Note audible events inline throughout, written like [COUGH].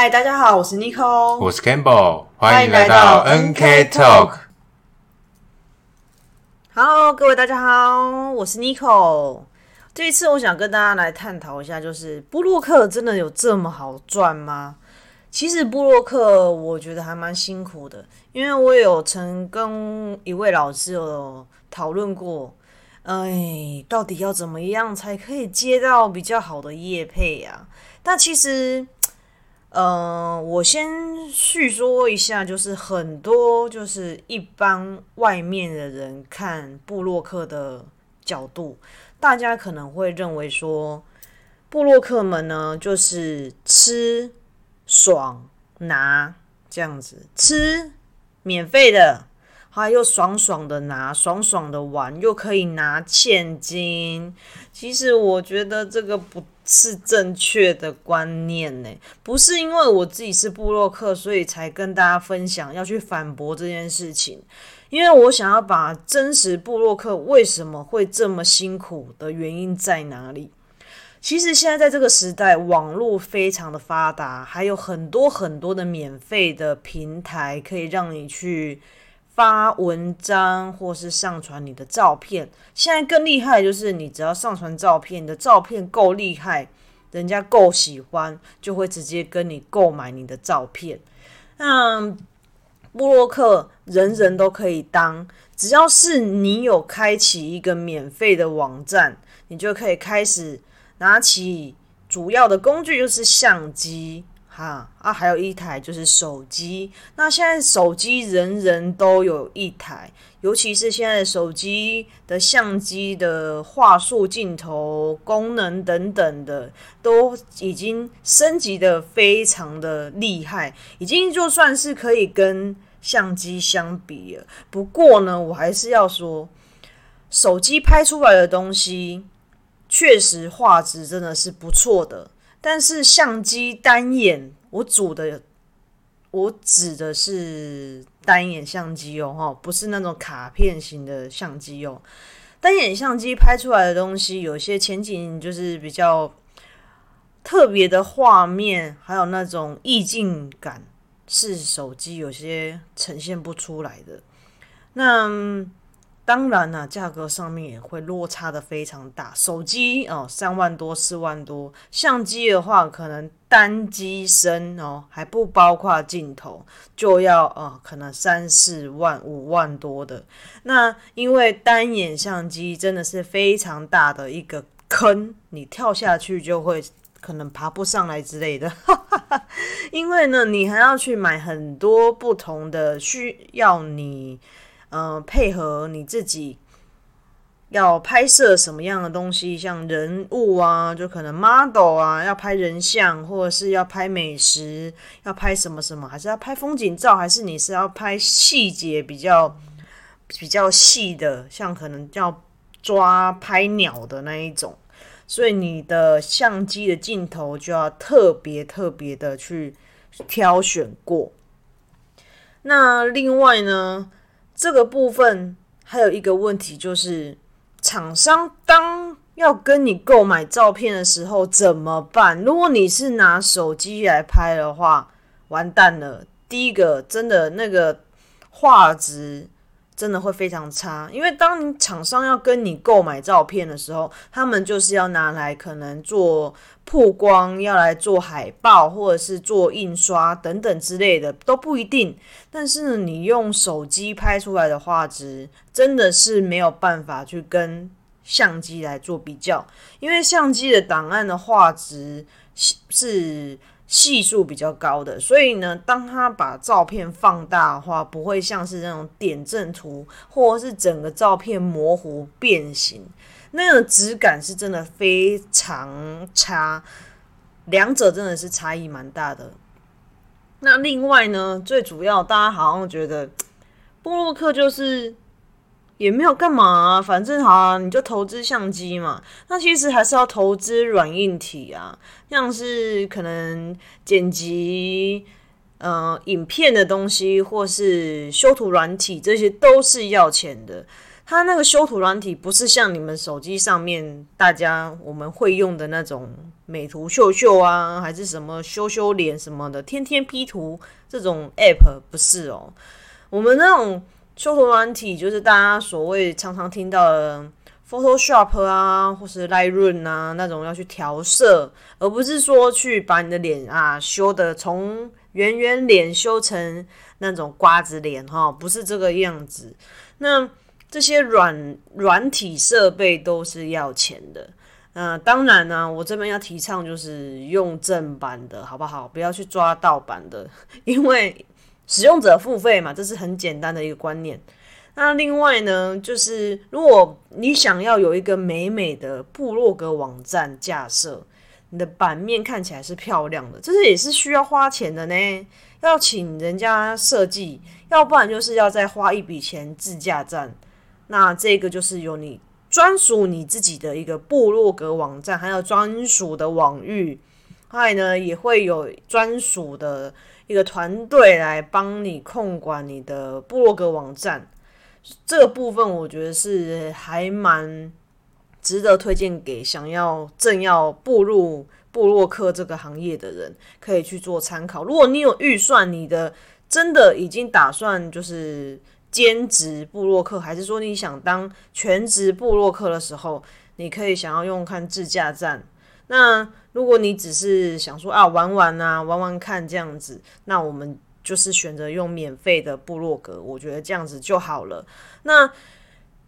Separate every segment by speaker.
Speaker 1: 嗨，大家好，我是 Nico，
Speaker 2: 我是 Campbell，
Speaker 1: 欢
Speaker 2: 欢迎来
Speaker 1: 到
Speaker 2: 到
Speaker 1: NK Talk。Hello，各位大家好，我是 Nico。这一次我想跟大家来探讨一下，就是布洛克真的有这么好赚吗？其实布洛克我觉得还蛮辛苦的，因为我有曾跟一位老师有讨论过，哎，到底要怎么样才可以接到比较好的业配呀、但其实，呃，我先叙说一下，就是很多就是一般外面的人看布洛克的角度，大家可能会认为说，布洛克们呢就是吃爽拿这样子，吃免费的，还又爽爽的拿，爽爽的玩，又可以拿现金。其实我觉得这个不是正确的观念呢，不是因为我自己是布洛克，所以才跟大家分享要去反驳这件事情。因为我想要把真实布洛克为什么会这么辛苦的原因在哪里。其实现在在这个时代，网络非常的发达，还有很多很多的免费的平台可以让你去发文章或是上传你的照片。现在更厉害，就是你只要上传照片，你的照片够厉害，人家够喜欢，就会直接跟你购买你的照片。那布洛克人人都可以当，只要是你有开启一个免费的网站，你就可以开始拿起主要的工具就是相机，哈啊，还有一台就是手机。那现在手机人人都有一台，尤其是现在手机的相机的画素、镜头、功能等等的，都已经升级的非常的厉害，已经就算是可以跟相机相比了。不过呢，我还是要说，手机拍出来的东西。确实画质真的是不错的，但是相机单眼，我组的，我指的是单眼相机哦，哈，不是那种卡片型的相机哦。单眼相机拍出来的东西，有些前景就是比较特别的画面，还有那种意境感，是手机有些呈现不出来的。那当然啦、价格上面也会落差的非常大。手机哦，三万多、四万多；相机的话，可能单机身哦，还不包括镜头，就要呃，可能三四万、五万多的。那因为单眼相机真的是非常大的一个坑，你跳下去就会可能爬不上来之类的。[LAUGHS] 因为呢，你还要去买很多不同的需要你。呃，配合你自己要拍摄什么样的东西，像人物啊，就可能 model 啊，要拍人像，或者是要拍美食，要拍什么什么，还是要拍风景照，还是你是要拍细节比较比较细的，像可能要抓拍鸟的那一种，所以你的相机的镜头就要特别特别的去挑选过。那另外呢？这个部分还有一个问题，就是厂商当要跟你购买照片的时候怎么办？如果你是拿手机来拍的话，完蛋了。第一个，真的那个画质真的会非常差，因为当你厂商要跟你购买照片的时候，他们就是要拿来可能做曝光，要来做海报或者是做印刷等等之类的，都不一定。但是，你用手机拍出来的画质，真的是没有办法去跟相机来做比较，因为相机的档案的画质是系数比较高的，所以呢，当它把照片放大的话，不会像是那种点阵图，或者是整个照片模糊变形，那个质感是真的非常差，两者真的是差异蛮大的。那另外呢，最主要大家好像觉得布洛克就是也没有干嘛、啊，反正好啊，你就投资相机嘛。那其实还是要投资软硬体啊，像是可能剪辑呃影片的东西，或是修图软体，这些都是要钱的。它那个修图软体不是像你们手机上面大家我们会用的那种美图秀秀啊，还是什么修修脸什么的，天天 P 图这种 App 不是哦。我们那种修图软体，就是大家所谓常常听到的 Photoshop 啊，或是 Lightroom 啊那种要去调色，而不是说去把你的脸啊修的从圆圆脸修成那种瓜子脸哈，不是这个样子。那这些软软体设备都是要钱的。嗯，当然呢，我这边要提倡就是用正版的，好不好？不要去抓盗版的，[LAUGHS] 因为使用者付费嘛，这是很简单的一个观念。那另外呢，就是如果你想要有一个美美的部落格网站架设，你的版面看起来是漂亮的，这是也是需要花钱的呢，要请人家设计，要不然就是要再花一笔钱自架站。那这个就是有你。专属你自己的一个部落格网站，还有专属的网域，还呢也会有专属的一个团队来帮你控管你的部落格网站。这个部分我觉得是还蛮值得推荐给想要正要步入部落客这个行业的人，可以去做参考。如果你有预算，你的真的已经打算就是。兼职部落客，还是说你想当全职部落客的时候，你可以想要用看自驾站。那如果你只是想说啊玩玩啊玩玩看这样子，那我们就是选择用免费的部落格，我觉得这样子就好了。那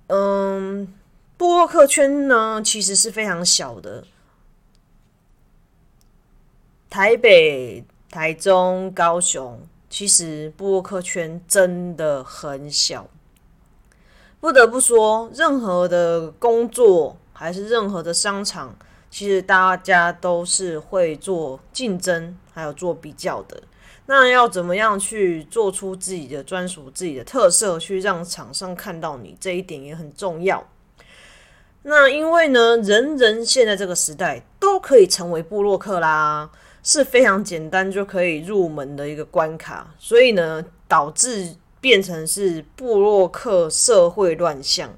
Speaker 1: 嗯，部落客圈呢其实是非常小的，台北、台中、高雄。其实布洛克圈真的很小，不得不说，任何的工作还是任何的商场，其实大家都是会做竞争，还有做比较的。那要怎么样去做出自己的专属、自己的特色，去让厂商看到你，这一点也很重要。那因为呢，人人现在这个时代都可以成为布洛克啦。是非常简单就可以入门的一个关卡，所以呢，导致变成是布洛克社会乱象。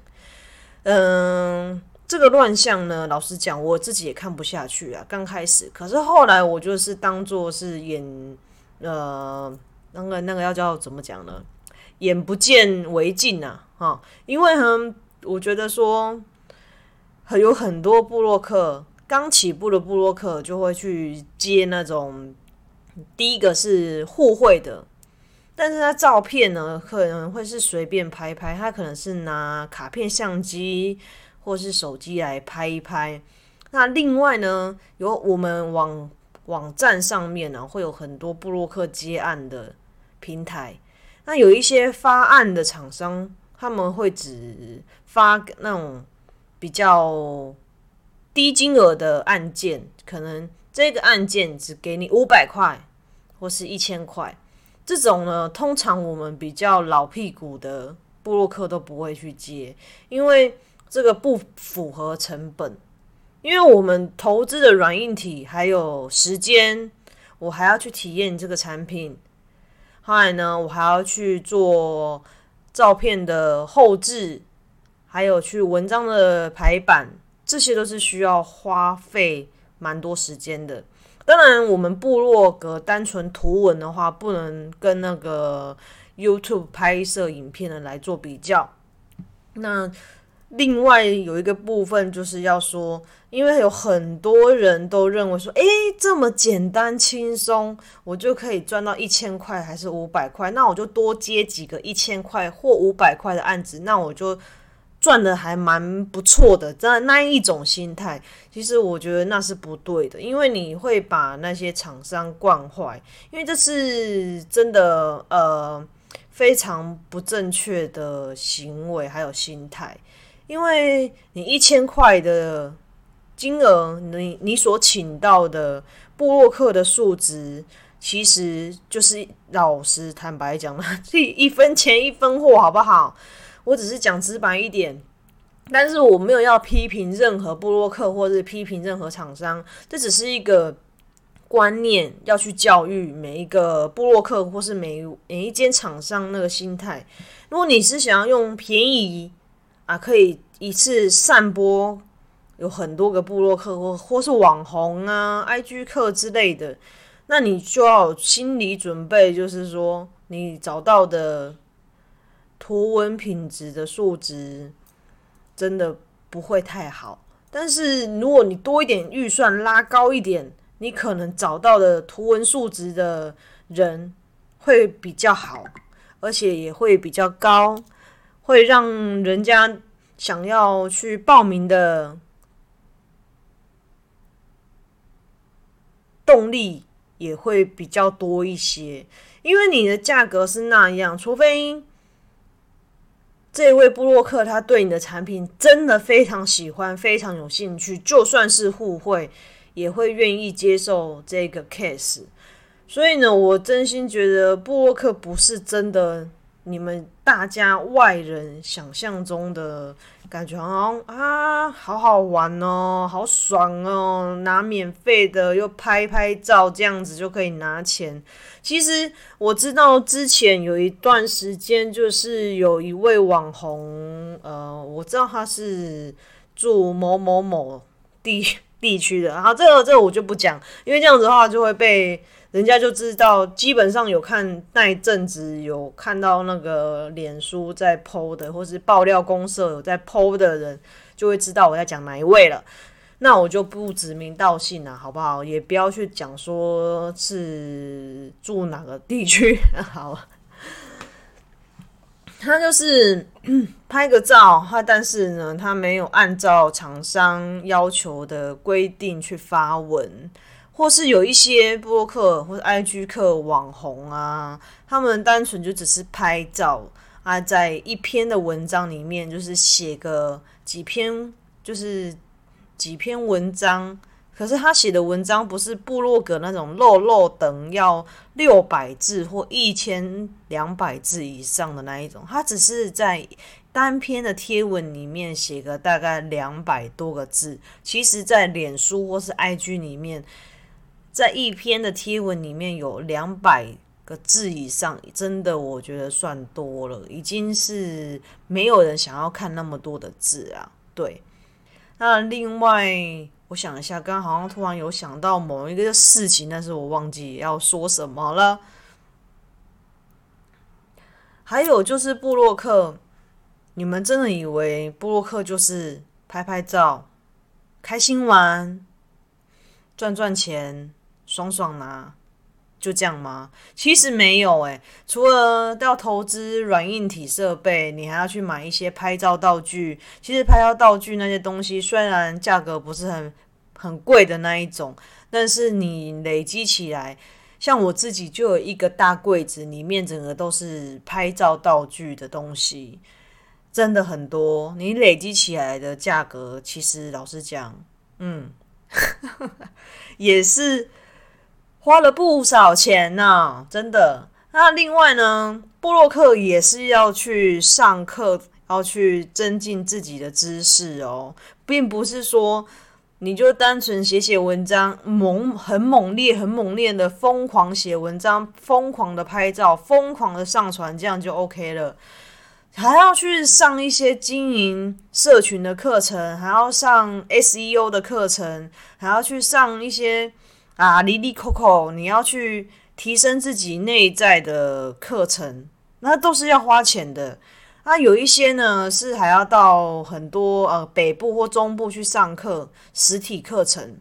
Speaker 1: 嗯，这个乱象呢，老实讲，我自己也看不下去啊。刚开始，可是后来我就是当做是眼，呃，那个那个要叫怎么讲呢？眼不见为净啊，哈，因为呢，我觉得说，有很多布洛克。刚起步的布洛克就会去接那种第一个是互惠的，但是他照片呢可能会是随便拍拍，他可能是拿卡片相机或是手机来拍一拍。那另外呢，有我们网网站上面呢会有很多布洛克接案的平台，那有一些发案的厂商他们会只发那种比较。低金额的案件，可能这个案件只给你五百块或是一千块，这种呢，通常我们比较老屁股的布洛克都不会去接，因为这个不符合成本。因为我们投资的软硬体还有时间，我还要去体验这个产品，后来呢，我还要去做照片的后置，还有去文章的排版。这些都是需要花费蛮多时间的。当然，我们部落格单纯图文的话，不能跟那个 YouTube 拍摄影片的来做比较。那另外有一个部分就是要说，因为有很多人都认为说，诶，这么简单轻松，我就可以赚到一千块还是五百块，那我就多接几个一千块或五百块的案子，那我就。赚的还蛮不错的，那那一种心态，其实我觉得那是不对的，因为你会把那些厂商惯坏，因为这是真的呃非常不正确的行为还有心态，因为你一千块的金额，你你所请到的布洛克的数值，其实就是老实坦白讲了，这 [LAUGHS] 一分钱一分货，好不好？我只是讲直白一点，但是我没有要批评任何布洛克或者批评任何厂商，这只是一个观念，要去教育每一个布洛克或是每每一间厂商那个心态。如果你是想要用便宜啊，可以一次散播有很多个部落客或或是网红啊、IG 客之类的，那你就要心理准备，就是说你找到的图文品质的数值真的不会太好。但是如果你多一点预算拉高一点，你可能找到的图文数值的人会比较好，而且也会比较高，会让人家想要去报名的。动力也会比较多一些，因为你的价格是那样，除非这位布洛克他对你的产品真的非常喜欢，非常有兴趣，就算是互惠，也会愿意接受这个 case。所以呢，我真心觉得布洛克不是真的。你们大家外人想象中的感觉，好像啊，好好玩哦，好爽哦，拿免费的又拍拍照，这样子就可以拿钱。其实我知道之前有一段时间，就是有一位网红，呃，我知道他是住某某某地地区的，然后这个这个我就不讲，因为这样子的话就会被。人家就知道，基本上有看那一阵子有看到那个脸书在 PO 的，或是爆料公社有在 PO 的人，就会知道我在讲哪一位了。那我就不指名道姓了，好不好？也不要去讲说是住哪个地区。好，[LAUGHS] 他就是 [CLEARS THROAT] 拍个照，他但是呢，他没有按照厂商要求的规定去发文。或是有一些播客或者 IG 客网红啊，他们单纯就只是拍照啊，在一篇的文章里面就是写个几篇，就是几篇文章。可是他写的文章不是部落格那种漏漏等要六百字或一千两百字以上的那一种，他只是在单篇的贴文里面写个大概两百多个字。其实，在脸书或是 IG 里面。在一篇的贴文里面有两百个字以上，真的我觉得算多了，已经是没有人想要看那么多的字啊。对，那另外我想一下，刚刚好像突然有想到某一个事情，但是我忘记要说什么了。还有就是布洛克，你们真的以为布洛克就是拍拍照、开心玩、赚赚钱？爽爽拿，就这样吗？其实没有诶，除了要投资软硬体设备，你还要去买一些拍照道具。其实拍照道具那些东西虽然价格不是很很贵的那一种，但是你累积起来，像我自己就有一个大柜子，里面整个都是拍照道具的东西，真的很多。你累积起来的价格，其实老实讲，嗯，[LAUGHS] 也是。花了不少钱呢，真的。那另外呢，布洛克也是要去上课，要去增进自己的知识哦，并不是说你就单纯写写文章，猛很猛烈、很猛烈的疯狂写文章，疯狂的拍照，疯狂的上传，这样就 OK 了。还要去上一些经营社群的课程，还要上 SEO 的课程，还要去上一些。啊，里里扣扣，你要去提升自己内在的课程，那都是要花钱的。啊，有一些呢是还要到很多呃北部或中部去上课，实体课程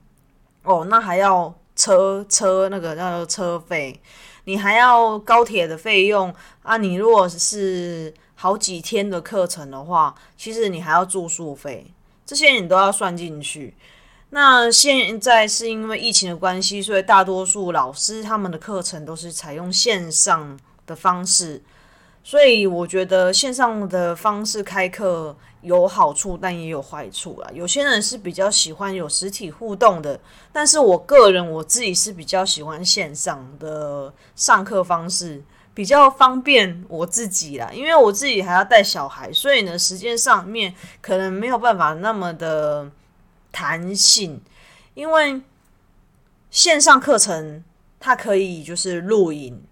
Speaker 1: 哦，那还要车车那个叫做车费，你还要高铁的费用啊。你如果是好几天的课程的话，其实你还要住宿费，这些你都要算进去。那现在是因为疫情的关系，所以大多数老师他们的课程都是采用线上的方式，所以我觉得线上的方式开课有好处，但也有坏处啊。有些人是比较喜欢有实体互动的，但是我个人我自己是比较喜欢线上的上课方式，比较方便我自己啦。因为我自己还要带小孩，所以呢，时间上面可能没有办法那么的。弹性，因为线上课程它可以就是录影，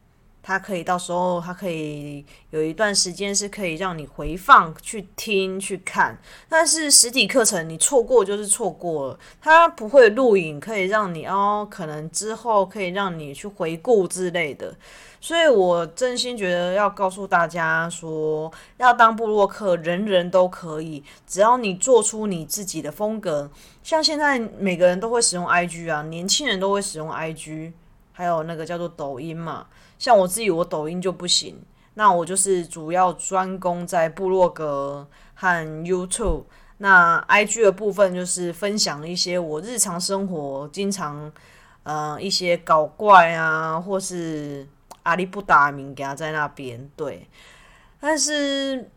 Speaker 1: 它可以到时候它可以有一段时间是可以让你回放去听去看，但是实体课程你错过就是错过了，它不会录影，可以让你哦，可能之后可以让你去回顾之类的。所以我真心觉得要告诉大家说，要当布洛克，人人都可以，只要你做出你自己的风格。像现在每个人都会使用 IG 啊，年轻人都会使用 IG，还有那个叫做抖音嘛。像我自己，我抖音就不行，那我就是主要专攻在部落格和 YouTube。那 IG 的部分就是分享一些我日常生活经常呃一些搞怪啊，或是。阿里不达名给他在那边对，但是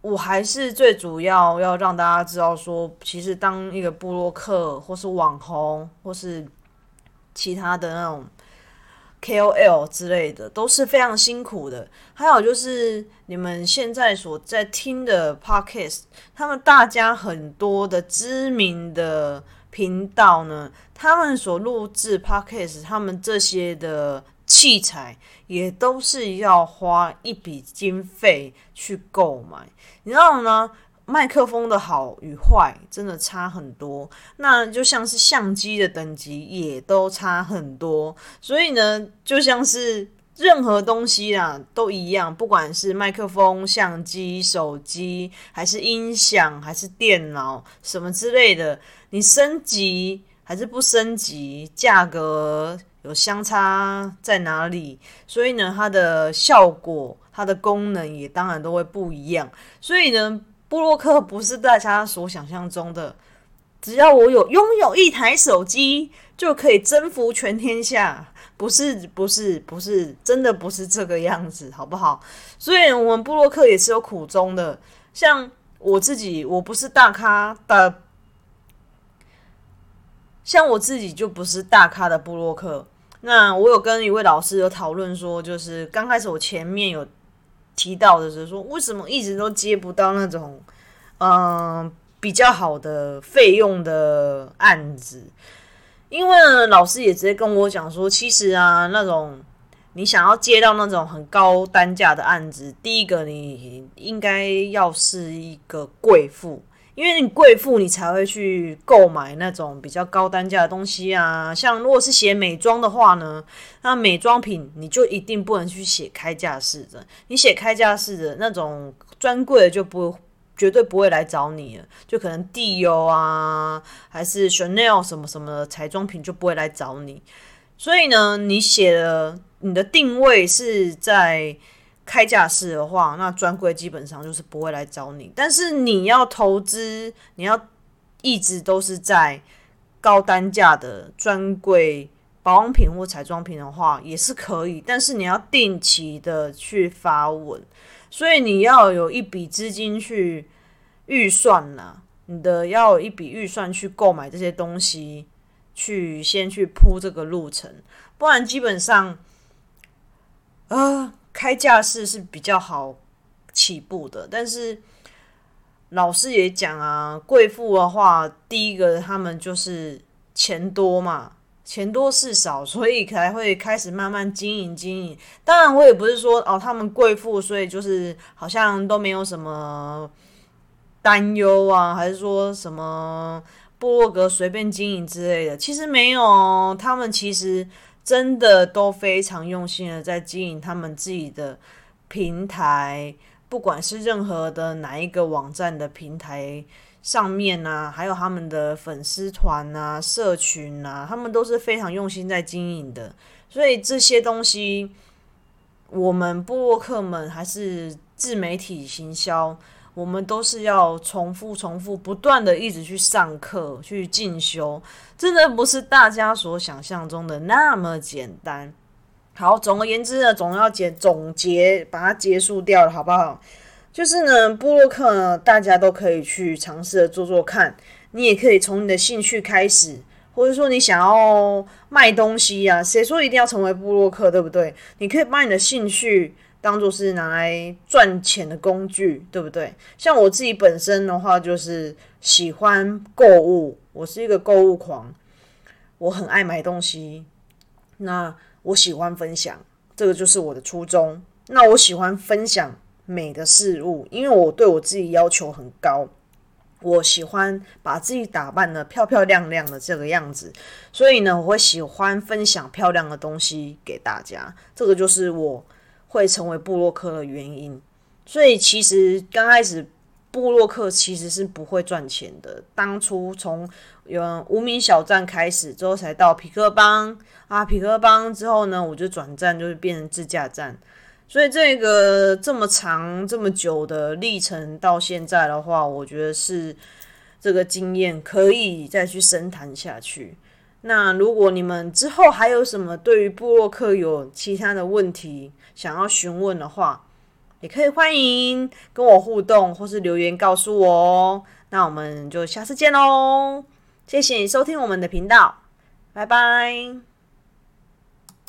Speaker 1: 我还是最主要要让大家知道说，其实当一个布洛克或是网红或是其他的那种 KOL 之类的都是非常辛苦的。还有就是你们现在所在听的 Podcast，他们大家很多的知名的频道呢，他们所录制 Podcast，他们这些的。器材也都是要花一笔经费去购买，你知道吗？麦克风的好与坏真的差很多，那就像是相机的等级也都差很多，所以呢，就像是任何东西啊都一样，不管是麦克风、相机、手机，还是音响，还是电脑什么之类的，你升级还是不升级，价格。有相差在哪里？所以呢，它的效果、它的功能也当然都会不一样。所以呢，布洛克不是大家所想象中的，只要我有拥有一台手机就可以征服全天下。不是，不是，不是，真的不是这个样子，好不好？所以，我们布洛克也是有苦衷的。像我自己，我不是大咖的，像我自己就不是大咖的布洛克。那我有跟一位老师有讨论说，就是刚开始我前面有提到的是说，为什么一直都接不到那种嗯比较好的费用的案子？因为，老师也直接跟我讲说，其实啊，那种你想要接到那种很高单价的案子，第一个你应该要是一个贵妇。因为你贵妇，你才会去购买那种比较高单价的东西啊。像如果是写美妆的话呢，那美妆品你就一定不能去写开架式的。你写开架式的那种专柜就不绝对不会来找你了，就可能 Dior 啊，还是 Chanel 什么什么的彩妆品就不会来找你。所以呢，你写的你的定位是在。开价式的话，那专柜基本上就是不会来找你。但是你要投资，你要一直都是在高单价的专柜保养品或彩妆品的话，也是可以。但是你要定期的去发文，所以你要有一笔资金去预算呐，你的要有一笔预算去购买这些东西，去先去铺这个路程，不然基本上啊。开架式是比较好起步的，但是老师也讲啊，贵妇的话，第一个他们就是钱多嘛，钱多事少，所以才会开始慢慢经营经营。当然，我也不是说哦，他们贵妇，所以就是好像都没有什么担忧啊，还是说什么部落格随便经营之类的，其实没有，他们其实。真的都非常用心的在经营他们自己的平台，不管是任何的哪一个网站的平台上面啊，还有他们的粉丝团啊、社群啊，他们都是非常用心在经营的。所以这些东西，我们布洛克们还是自媒体行销。我们都是要重复、重复、不断的一直去上课、去进修，真的不是大家所想象中的那么简单。好，总而言之呢，总要结总结，把它结束掉了，好不好？就是呢，布洛克呢，大家都可以去尝试的做做看。你也可以从你的兴趣开始，或者说你想要卖东西呀，谁说一定要成为布洛克，对不对？你可以把你的兴趣。当做是拿来赚钱的工具，对不对？像我自己本身的话，就是喜欢购物，我是一个购物狂，我很爱买东西。那我喜欢分享，这个就是我的初衷。那我喜欢分享美的事物，因为我对我自己要求很高。我喜欢把自己打扮的漂漂亮亮的这个样子，所以呢，我会喜欢分享漂亮的东西给大家。这个就是我会成为布洛克的原因。所以其实刚开始布洛克其实是不会赚钱的。当初从有无名小站开始之后，才到皮克邦啊，皮克邦之后呢，我就转站就是变成自驾站。所以这个这么长这么久的历程到现在的话，我觉得是这个经验可以再去深谈下去。那如果你们之后还有什么对于布洛克有其他的问题想要询问的话，也可以欢迎跟我互动或是留言告诉我哦。那我们就下次见喽，谢谢你收听我们的频道，拜拜。